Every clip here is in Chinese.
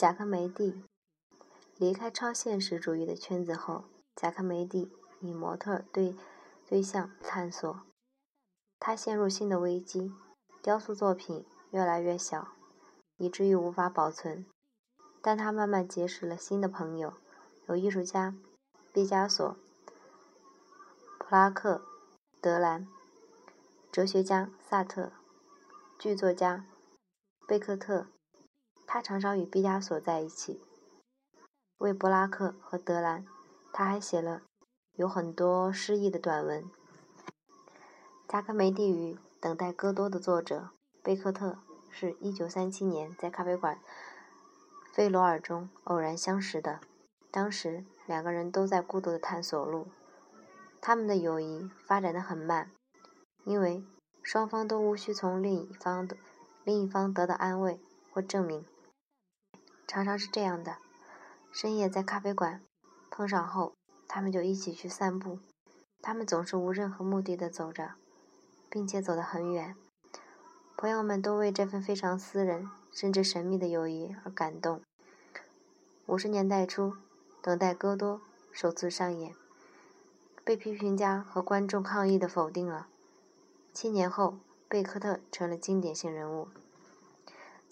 贾科梅蒂离开超现实主义的圈子后，贾科梅蒂以模特对对象探索，他陷入新的危机，雕塑作品越来越小，以至于无法保存。但他慢慢结识了新的朋友，有艺术家毕加索、普拉克、德兰，哲学家萨特，剧作家贝克特。他常常与毕加索在一起。为布拉克和德兰，他还写了有很多诗意的短文。加科梅蒂与《等待戈多》的作者贝克特是一九三七年在咖啡馆费罗尔中偶然相识的。当时两个人都在孤独的探索路，他们的友谊发展得很慢，因为双方都无需从另一方的另一方得到安慰或证明。常常是这样的：深夜在咖啡馆碰上后，他们就一起去散步。他们总是无任何目的的走着，并且走得很远。朋友们都为这份非常私人甚至神秘的友谊而感动。五十年代初，《等待戈多》首次上演，被批评家和观众抗议的否定了。七年后，贝克特成了经典性人物。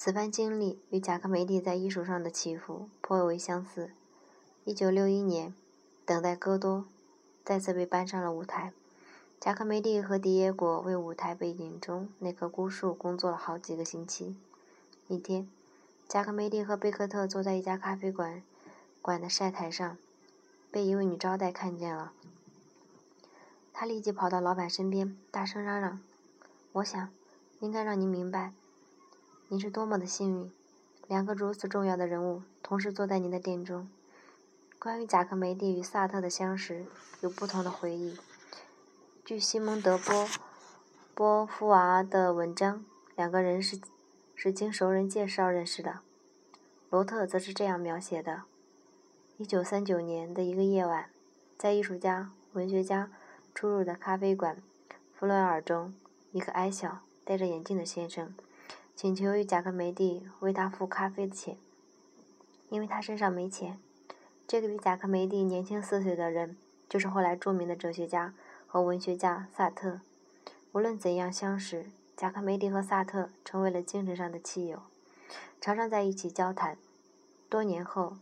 此番经历与贾科梅蒂在艺术上的起伏颇为相似。一九六一年，《等待戈多》再次被搬上了舞台。贾科梅蒂和迪耶果为舞台背景中那棵孤树工作了好几个星期。一天，贾科梅蒂和贝克特坐在一家咖啡馆馆的晒台上，被一位女招待看见了。他立即跑到老板身边，大声嚷嚷：“我想，应该让您明白。”你是多么的幸运，两个如此重要的人物同时坐在您的店中。关于贾克梅蒂与萨特的相识，有不同的回忆。据西蒙德·波波夫娃的文章，两个人是是经熟人介绍认识的。罗特则是这样描写的：一九三九年的一个夜晚，在艺术家、文学家出入的咖啡馆弗伦尔中，一个矮小、戴着眼镜的先生。请求与贾克梅蒂为他付咖啡的钱，因为他身上没钱。这个比贾克梅蒂年轻四岁的人，就是后来著名的哲学家和文学家萨特。无论怎样相识，贾克梅蒂和萨特成为了精神上的亲友，常常在一起交谈。多年后，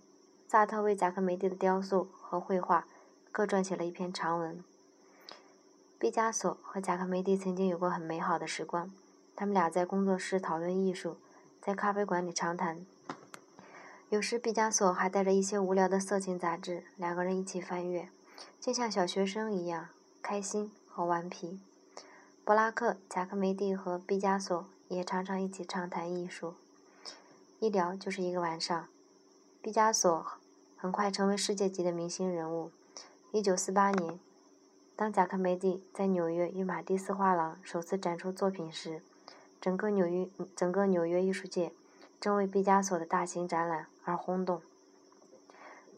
萨特为贾克梅蒂的雕塑和绘画各撰写了一篇长文。毕加索和贾克梅蒂曾经有过很美好的时光。他们俩在工作室讨论艺术，在咖啡馆里长谈。有时毕加索还带着一些无聊的色情杂志，两个人一起翻阅，就像小学生一样开心和顽皮。布拉克、贾科梅蒂和毕加索也常常一起畅谈艺术，一聊就是一个晚上。毕加索很快成为世界级的明星人物。1948年，当贾科梅蒂在纽约与马蒂斯画廊首次展出作品时，整个纽约，整个纽约艺术界正为毕加索的大型展览而轰动。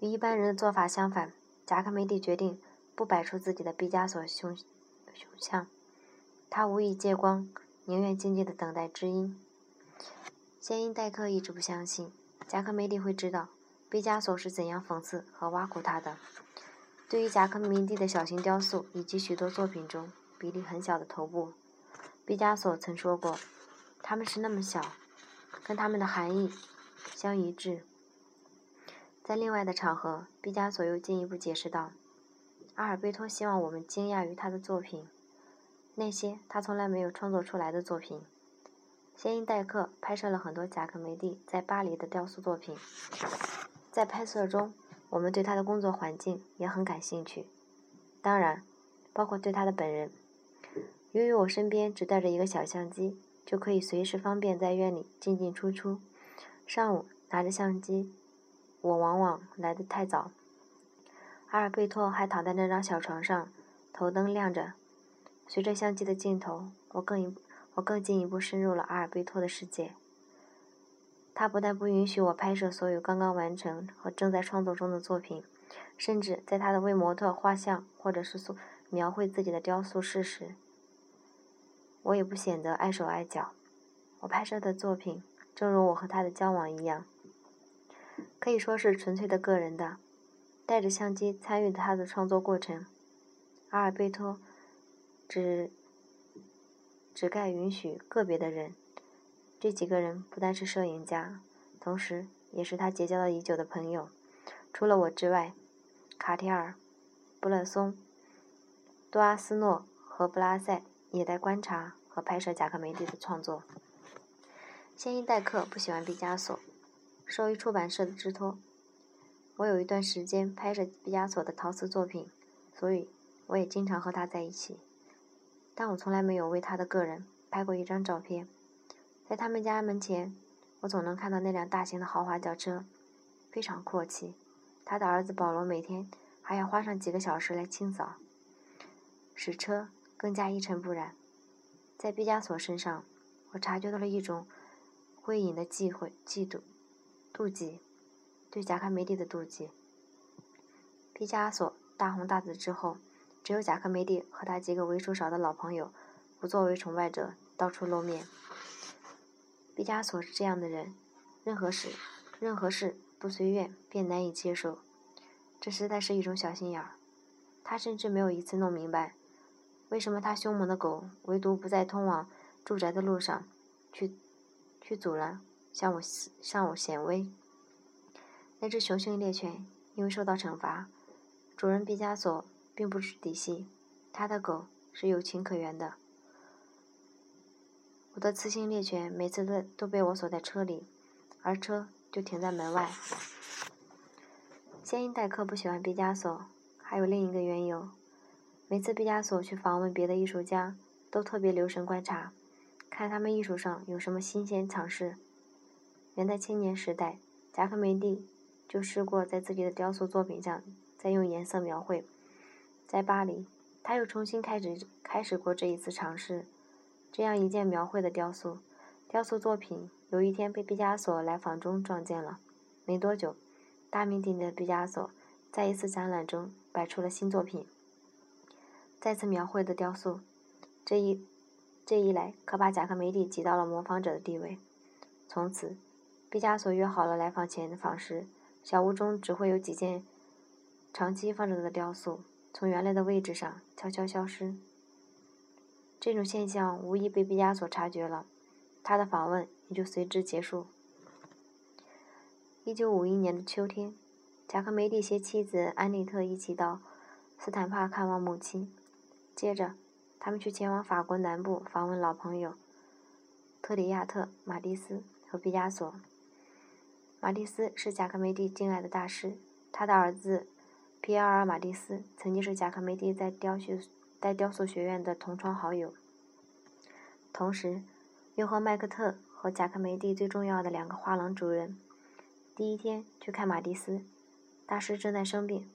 与一般人的做法相反，贾科梅蒂决定不摆出自己的毕加索胸胸像，他无意借光，宁愿静静的等待知音。先因戴克一直不相信贾科梅蒂会知道毕加索是怎样讽刺和挖苦他的。对于贾科梅蒂的小型雕塑以及许多作品中比例很小的头部，毕加索曾说过。他们是那么小，跟他们的含义相一致。在另外的场合，毕加索又进一步解释道：“阿尔贝托希望我们惊讶于他的作品，那些他从来没有创作出来的作品。”谢因代克拍摄了很多贾科梅蒂在巴黎的雕塑作品，在拍摄中，我们对他的工作环境也很感兴趣，当然，包括对他的本人。由于我身边只带着一个小相机。就可以随时方便在院里进进出出。上午拿着相机，我往往来得太早。阿尔贝托还躺在那张小床上，头灯亮着。随着相机的镜头，我更一我更进一步深入了阿尔贝托的世界。他不但不允许我拍摄所有刚刚完成和正在创作中的作品，甚至在他的为模特画像或者是塑描绘自己的雕塑室时。我也不显得碍手碍脚。我拍摄的作品，正如我和他的交往一样，可以说是纯粹的个人的，带着相机参与他的创作过程。阿尔贝托只只该允许个别的人，这几个人不但是摄影家，同时也是他结交了已久的朋友。除了我之外，卡提尔、布勒松、多阿斯诺和布拉塞也在观察和拍摄贾克梅蒂的创作。谢因戴克不喜欢毕加索，受于出版社的之托，我有一段时间拍摄毕加索的陶瓷作品，所以我也经常和他在一起。但我从来没有为他的个人拍过一张照片。在他们家门前，我总能看到那辆大型的豪华轿车，非常阔气。他的儿子保罗每天还要花上几个小时来清扫，使车更加一尘不染。在毕加索身上，我察觉到了一种。灰隐的忌讳、嫉妒、妒忌，对贾科梅蒂的妒忌。毕加索大红大紫之后，只有贾科梅蒂和他几个为数少的老朋友，不作为崇拜者到处露面。毕加索是这样的人，任何事、任何事不随愿便难以接受，这实在是一种小心眼儿。他甚至没有一次弄明白，为什么他凶猛的狗唯独不在通往住宅的路上去。去阻拦，向我向我显威。那只雄性猎犬因为受到惩罚，主人毕加索并不知底细，他的狗是有情可原的。我的雌性猎犬每次都都被我锁在车里，而车就停在门外。先因戴克不喜欢毕加索，还有另一个缘由。每次毕加索去访问别的艺术家，都特别留神观察。看他们艺术上有什么新鲜尝试。原在青年时代，贾科梅蒂就试过在自己的雕塑作品上再用颜色描绘。在巴黎，他又重新开始开始过这一次尝试。这样一件描绘的雕塑，雕塑作品有一天被毕加索来访中撞见了。没多久，大名鼎鼎的毕加索在一次展览中摆出了新作品，再次描绘的雕塑。这一。这一来，可把贾科梅蒂挤到了模仿者的地位。从此，毕加索约好了来访前访时，小屋中只会有几件长期放着的雕塑从原来的位置上悄悄消失。这种现象无疑被毕加索察觉了，他的访问也就随之结束。一九五一年的秋天，贾科梅蒂携妻子安妮特一起到斯坦帕看望母亲，接着。他们去前往法国南部访问老朋友特里亚特、马蒂斯和毕加索。马蒂斯是贾科梅蒂敬爱的大师，他的儿子皮埃尔·马蒂斯曾经是贾科梅蒂在雕塑在雕塑学院的同窗好友。同时，又和麦克特和贾科梅蒂最重要的两个画廊主人。第一天去看马蒂斯，大师正在生病，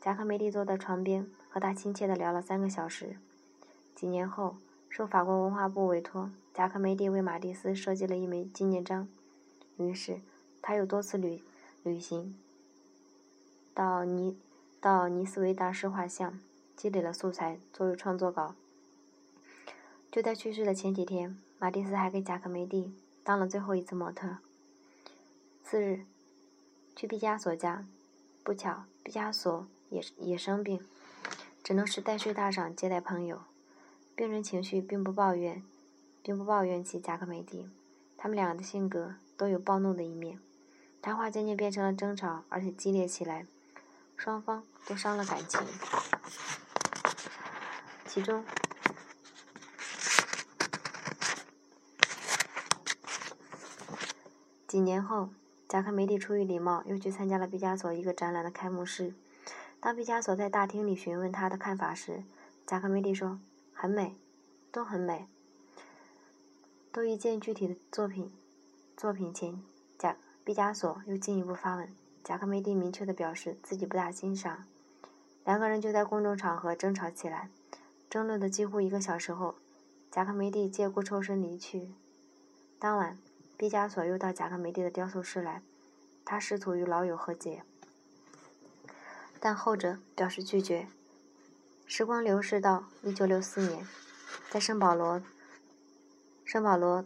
贾科梅蒂坐在床边和他亲切地聊了三个小时。几年后，受法国文化部委托，贾科梅蒂为马蒂斯设计了一枚纪念章。于是，他又多次旅旅行到尼到尼斯维大师画像，积累了素材作为创作稿。就在去世的前几天，马蒂斯还给贾科梅蒂当了最后一次模特。次日，去毕加索家，不巧毕加索也也生病，只能是带睡大赏接待朋友。病人情绪并不抱怨，并不抱怨起贾克梅蒂，他们两个的性格都有暴怒的一面，谈话渐渐变成了争吵，而且激烈起来，双方都伤了感情。其中，几年后，贾克梅蒂出于礼貌，又去参加了毕加索一个展览的开幕式。当毕加索在大厅里询问他的看法时，贾科梅蒂说。很美，都很美。都一件具体的作品，作品前，贾毕加索又进一步发问，贾科梅蒂明确的表示自己不大欣赏。两个人就在公众场合争吵起来，争论的几乎一个小时后，贾科梅蒂借故抽身离去。当晚，毕加索又到贾科梅蒂的雕塑室来，他试图与老友和解，但后者表示拒绝。时光流逝到一九六四年，在圣保罗圣保罗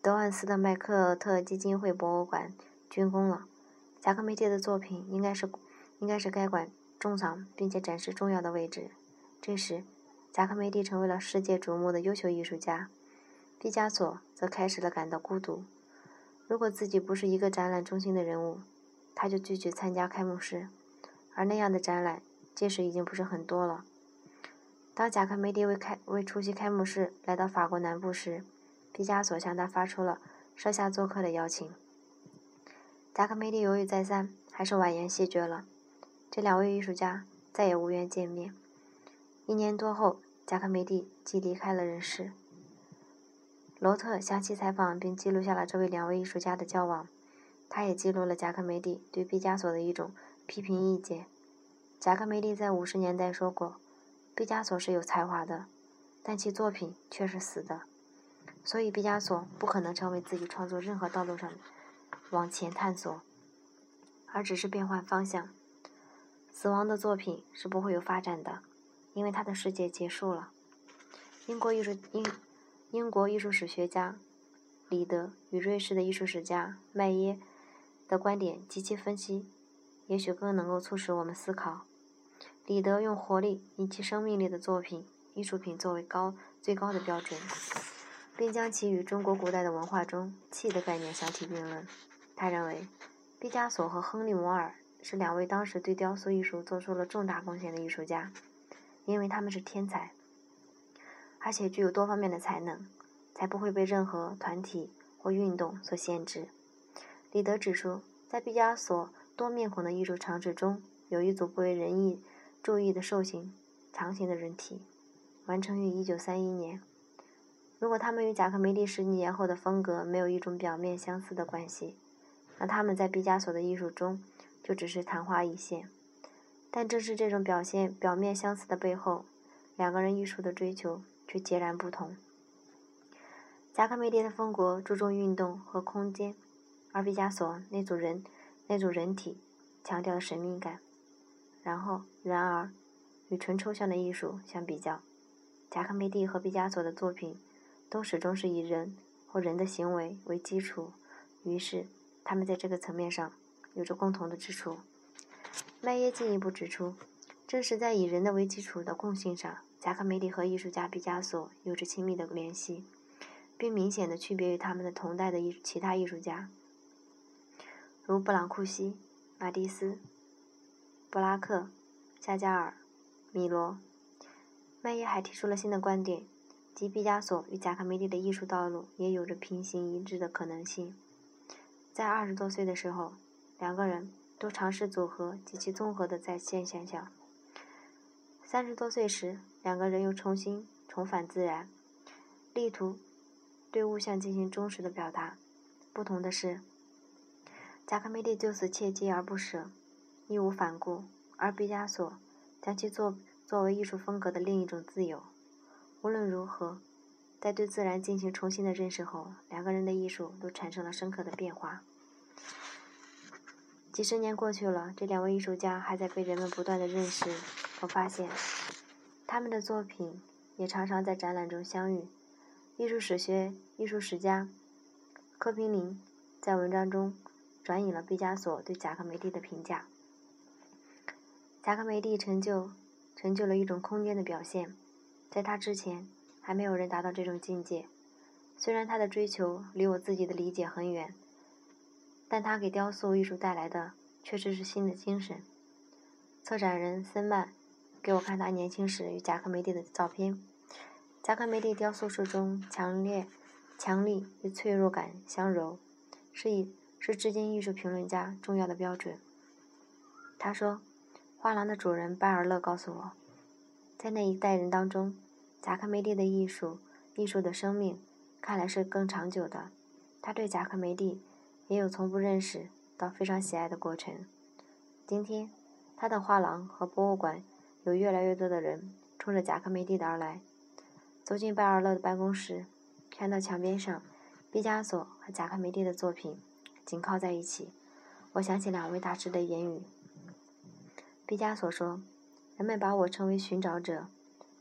德万斯的麦克特基金会博物馆竣工了。贾科梅蒂的作品应该是应该是该馆重藏并且展示重要的位置。这时，贾科梅蒂成为了世界瞩目的优秀艺术家，毕加索则开始了感到孤独。如果自己不是一个展览中心的人物，他就拒绝参加开幕式，而那样的展览届时已经不是很多了。当贾科梅蒂为开为出席开幕式来到法国南部时，毕加索向他发出了设下做客的邀请。贾科梅蒂犹豫再三，还是婉言谢绝了。这两位艺术家再也无缘见面。一年多后，贾科梅蒂即离开了人世。罗特详细采访并记录下了这位两位艺术家的交往，他也记录了贾科梅蒂对毕加索的一种批评意见。贾克梅利在五十年代说过：“毕加索是有才华的，但其作品却是死的，所以毕加索不可能成为自己创作任何道路上往前探索，而只是变换方向。死亡的作品是不会有发展的。”因为他的世界结束了。英国艺术英英国艺术史学家李德与瑞士的艺术史家麦耶的观点及其分析，也许更能够促使我们思考。李德用活力以及生命力的作品艺术品作为高最高的标准，并将其与中国古代的文化中气的概念相提并论。他认为，毕加索和亨利摩尔是两位当时对雕塑艺术做出了重大贡献的艺术家。因为他们是天才，而且具有多方面的才能，才不会被任何团体或运动所限制。李德指出，在毕加索多面孔的艺术长指中，有一组不为人意注意的兽形、长形的人体，完成于1931年。如果他们与贾科梅蒂十几年后的风格没有一种表面相似的关系，那他们在毕加索的艺术中就只是昙花一现。但正是这种表现表面相似的背后，两个人艺术的追求却截然不同。贾科梅蒂的风格注重运动和空间，而毕加索那组人那组人体强调了神秘感。然后，然而，与纯抽象的艺术相比较，贾科梅蒂和毕加索的作品都始终是以人或人的行为为基础，于是他们在这个层面上有着共同的之处。麦耶进一步指出，正是在以人的为基础的共性上，贾科梅蒂和艺术家毕加索有着亲密的联系，并明显的区别于他们的同代的艺其他艺术家，如布朗库西、马蒂斯、布拉克、夏加尔、米罗。麦耶还提出了新的观点，即毕加索与贾科梅蒂的艺术道路也有着平行一致的可能性。在二十多岁的时候，两个人。都尝试组合及其综合的在线现象。三十多岁时，两个人又重新重返自然，力图对物象进行忠实的表达。不同的是，贾科梅蒂就此切记而不舍，义无反顾；而毕加索将其作作为艺术风格的另一种自由。无论如何，在对自然进行重新的认识后，两个人的艺术都产生了深刻的变化。几十年过去了，这两位艺术家还在被人们不断的认识和发现，他们的作品也常常在展览中相遇。艺术史学艺术史家科平林在文章中转引了毕加索对贾科梅蒂的评价：贾科梅蒂成就成就了一种空间的表现，在他之前还没有人达到这种境界。虽然他的追求离我自己的理解很远。但他给雕塑艺术带来的确实是新的精神。策展人森曼给我看他年轻时与贾科梅蒂的照片。贾科梅蒂雕塑术中强烈、强力与脆弱感相柔，是以是至今艺术评论家重要的标准。他说：“画廊的主人巴尔勒告诉我，在那一代人当中，贾科梅蒂的艺术、艺术的生命看来是更长久的。他对贾科梅蒂。”也有从不认识到非常喜爱的过程。今天，他的画廊和博物馆有越来越多的人冲着贾科梅蒂的而来。走进拜尔勒的办公室，看到墙边上毕加索和贾科梅蒂的作品紧靠在一起，我想起两位大师的言语。毕加索说：“人们把我称为寻找者，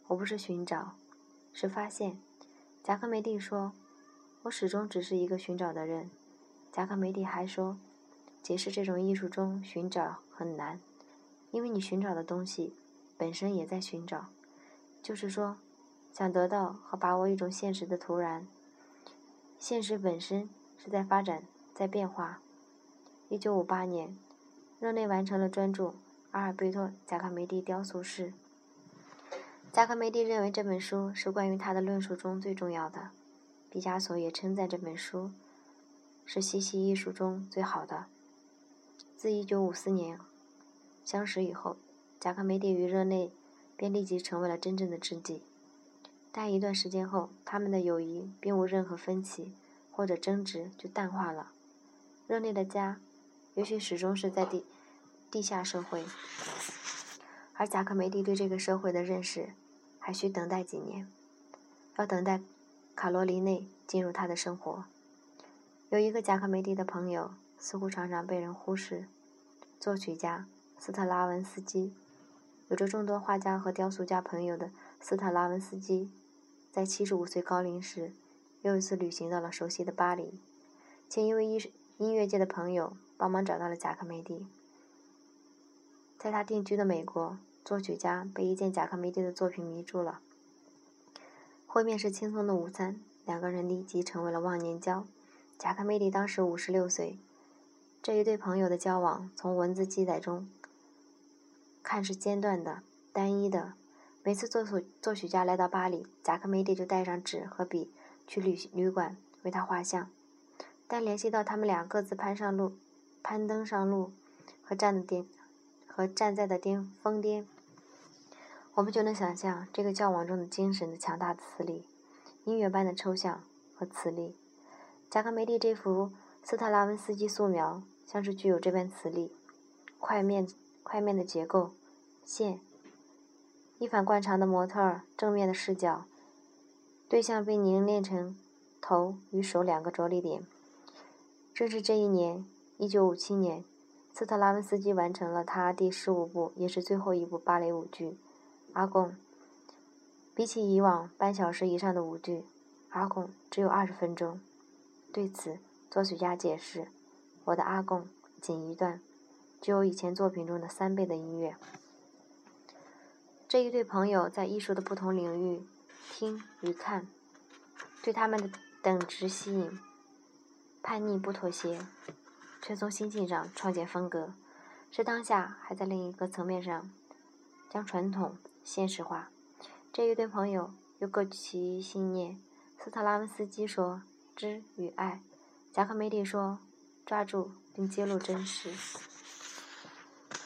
我不是寻找，是发现。”贾科梅蒂说：“我始终只是一个寻找的人。”贾科梅蒂还说：“解释这种艺术中寻找很难，因为你寻找的东西本身也在寻找。就是说，想得到和把握一种现实的突然，现实本身是在发展，在变化。一九五八年，热内完成了专著《阿尔贝托·贾科梅蒂雕塑室》。贾科梅蒂认为这本书是关于他的论述中最重要的。毕加索也称赞这本书是西西艺术中最好的。自1954年相识以后，贾科梅蒂与热内便立即成为了真正的知己。但一段时间后，他们的友谊并无任何分歧或者争执就淡化了。热内的家也许始终是在地地下社会，而贾科梅蒂对这个社会的认识。还需等待几年，要等待卡罗琳内进入他的生活。有一个贾科梅蒂的朋友，似乎常常被人忽视。作曲家斯特拉文斯基，有着众多画家和雕塑家朋友的斯特拉文斯基，在七十五岁高龄时，又一次旅行到了熟悉的巴黎，请一位音音乐界的朋友帮忙找到了贾克梅蒂。在他定居的美国。作曲家被一件贾克梅蒂的作品迷住了。会面是轻松的午餐，两个人立即成为了忘年交。贾克梅蒂当时五十六岁。这一对朋友的交往，从文字记载中看是间断的、单一的。每次作作作曲家来到巴黎，贾克梅蒂就带上纸和笔去旅旅馆为他画像。但联系到他们俩各自攀上路、攀登上路和站的巅和站在的巅峰巅。我们就能想象这个交往中的精神的强大磁力，音乐般的抽象和磁力。贾科梅蒂这幅斯特拉文斯基素描，像是具有这般磁力。块面块面的结构，线，一反惯常的模特儿正面的视角，对象被凝练成头与手两个着力点。正是这一年，一九五七年，斯特拉文斯基完成了他第十五部，也是最后一部芭蕾舞剧。阿贡，比起以往半小时以上的舞剧，阿贡只有二十分钟。对此，作曲家解释：“我的阿贡仅一段，只有以前作品中的三倍的音乐。”这一对朋友在艺术的不同领域听与看，对他们的等值吸引，叛逆不妥协，却从心境上创建风格，是当下还在另一个层面上将传统。现实化，这一对朋友又各其信念。斯特拉文斯基说：“知与爱。”贾科梅蒂说：“抓住并揭露真实。”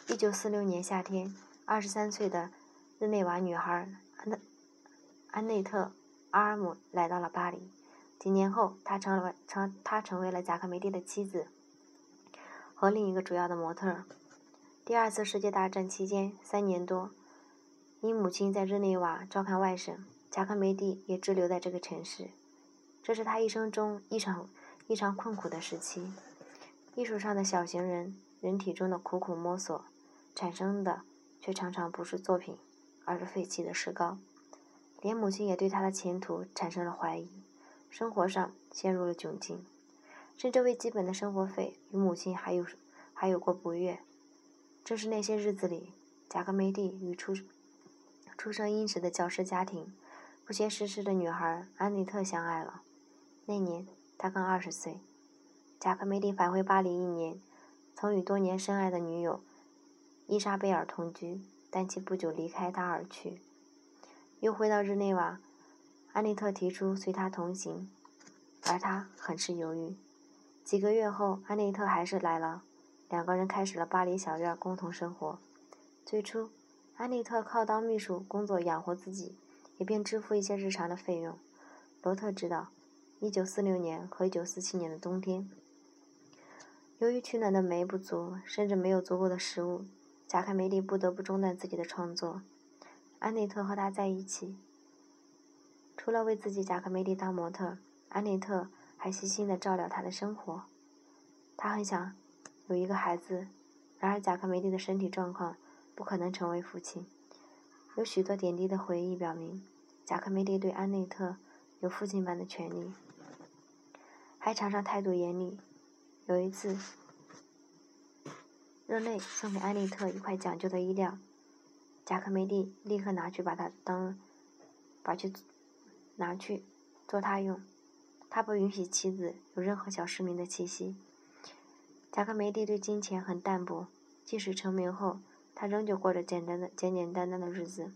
一九四六年夏天，二十三岁的日内瓦女孩安内安内特·阿尔姆来到了巴黎。几年后，她成了成她成为了贾克梅蒂的妻子和另一个主要的模特。第二次世界大战期间，三年多。因母亲在日内瓦照看外甥，贾克梅蒂也滞留在这个城市。这是他一生中异常异常困苦的时期。艺术上的小型人，人体中的苦苦摸索，产生的却常常不是作品，而是废弃的石膏。连母亲也对他的前途产生了怀疑，生活上陷入了窘境，甚至为基本的生活费与母亲还有还有过不悦。正是那些日子里，贾科梅蒂与出。出生殷实的教师家庭，不学诗诗的女孩安妮特相爱了。那年他刚二十岁。贾科梅蒂返回巴黎一年，曾与多年深爱的女友伊莎贝尔同居，但其不久离开他而去。又回到日内瓦，安妮特提出随他同行，而他很是犹豫。几个月后，安妮特还是来了，两个人开始了巴黎小院共同生活。最初。安妮特靠当秘书工作养活自己，也并支付一些日常的费用。罗特知道，1946年和1947年的冬天，由于取暖的煤不足，甚至没有足够的食物，贾克梅利不得不中断自己的创作。安妮特和他在一起，除了为自己贾克梅蒂当模特，安妮特还细心地照料他的生活。他很想有一个孩子，然而贾克梅蒂的身体状况。不可能成为父亲。有许多点滴的回忆表明，贾克梅蒂对安内特有父亲般的权利，还常常态度严厉。有一次，热内送给安内特一块讲究的衣料，贾克梅蒂立刻拿去把它当，把去拿去做他用。他不允许妻子有任何小市民的气息。贾克梅蒂对金钱很淡薄，即使成名后，他仍旧过着简单的、简简单单的日子。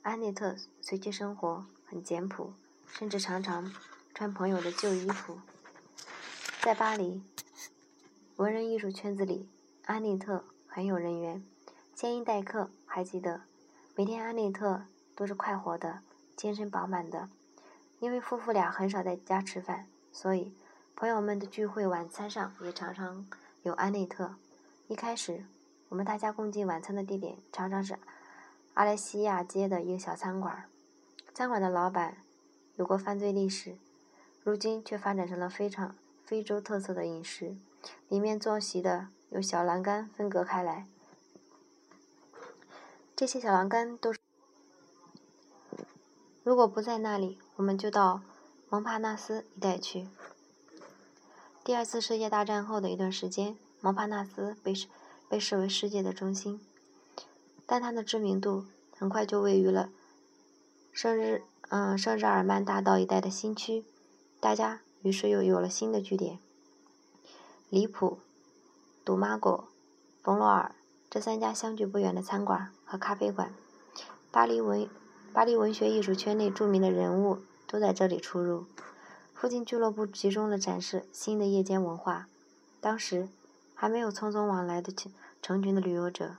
安内特随其生活很简朴，甚至常常穿朋友的旧衣服。在巴黎，文人艺术圈子里，安内特很有人缘。仙因待客还记得，每天安内特都是快活的、精神饱满的。因为夫妇俩很少在家吃饭，所以朋友们的聚会晚餐上也常常有安内特。一开始，我们大家共进晚餐的地点常常是。阿莱西亚街的一个小餐馆，餐馆的老板有过犯罪历史，如今却发展成了非常非洲特色的饮食。里面坐席的有小栏杆分隔开来，这些小栏杆都是。如果不在那里，我们就到蒙帕纳斯一带去。第二次世界大战后的一段时间，蒙帕纳斯被被视为世界的中心。但它的知名度很快就位于了圣日嗯圣日耳曼大道一带的新区，大家于是又有了新的据点。里普、杜马果、冯罗尔这三家相距不远的餐馆和咖啡馆，巴黎文巴黎文学艺术圈内著名的人物都在这里出入。附近俱乐部集中了展示新的夜间文化。当时还没有匆匆往来的成群的旅游者。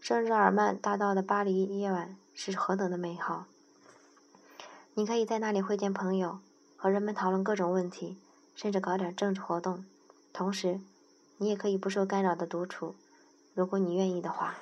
圣日耳曼大道的巴黎夜晚是何等的美好！你可以在那里会见朋友，和人们讨论各种问题，甚至搞点政治活动。同时，你也可以不受干扰的独处，如果你愿意的话。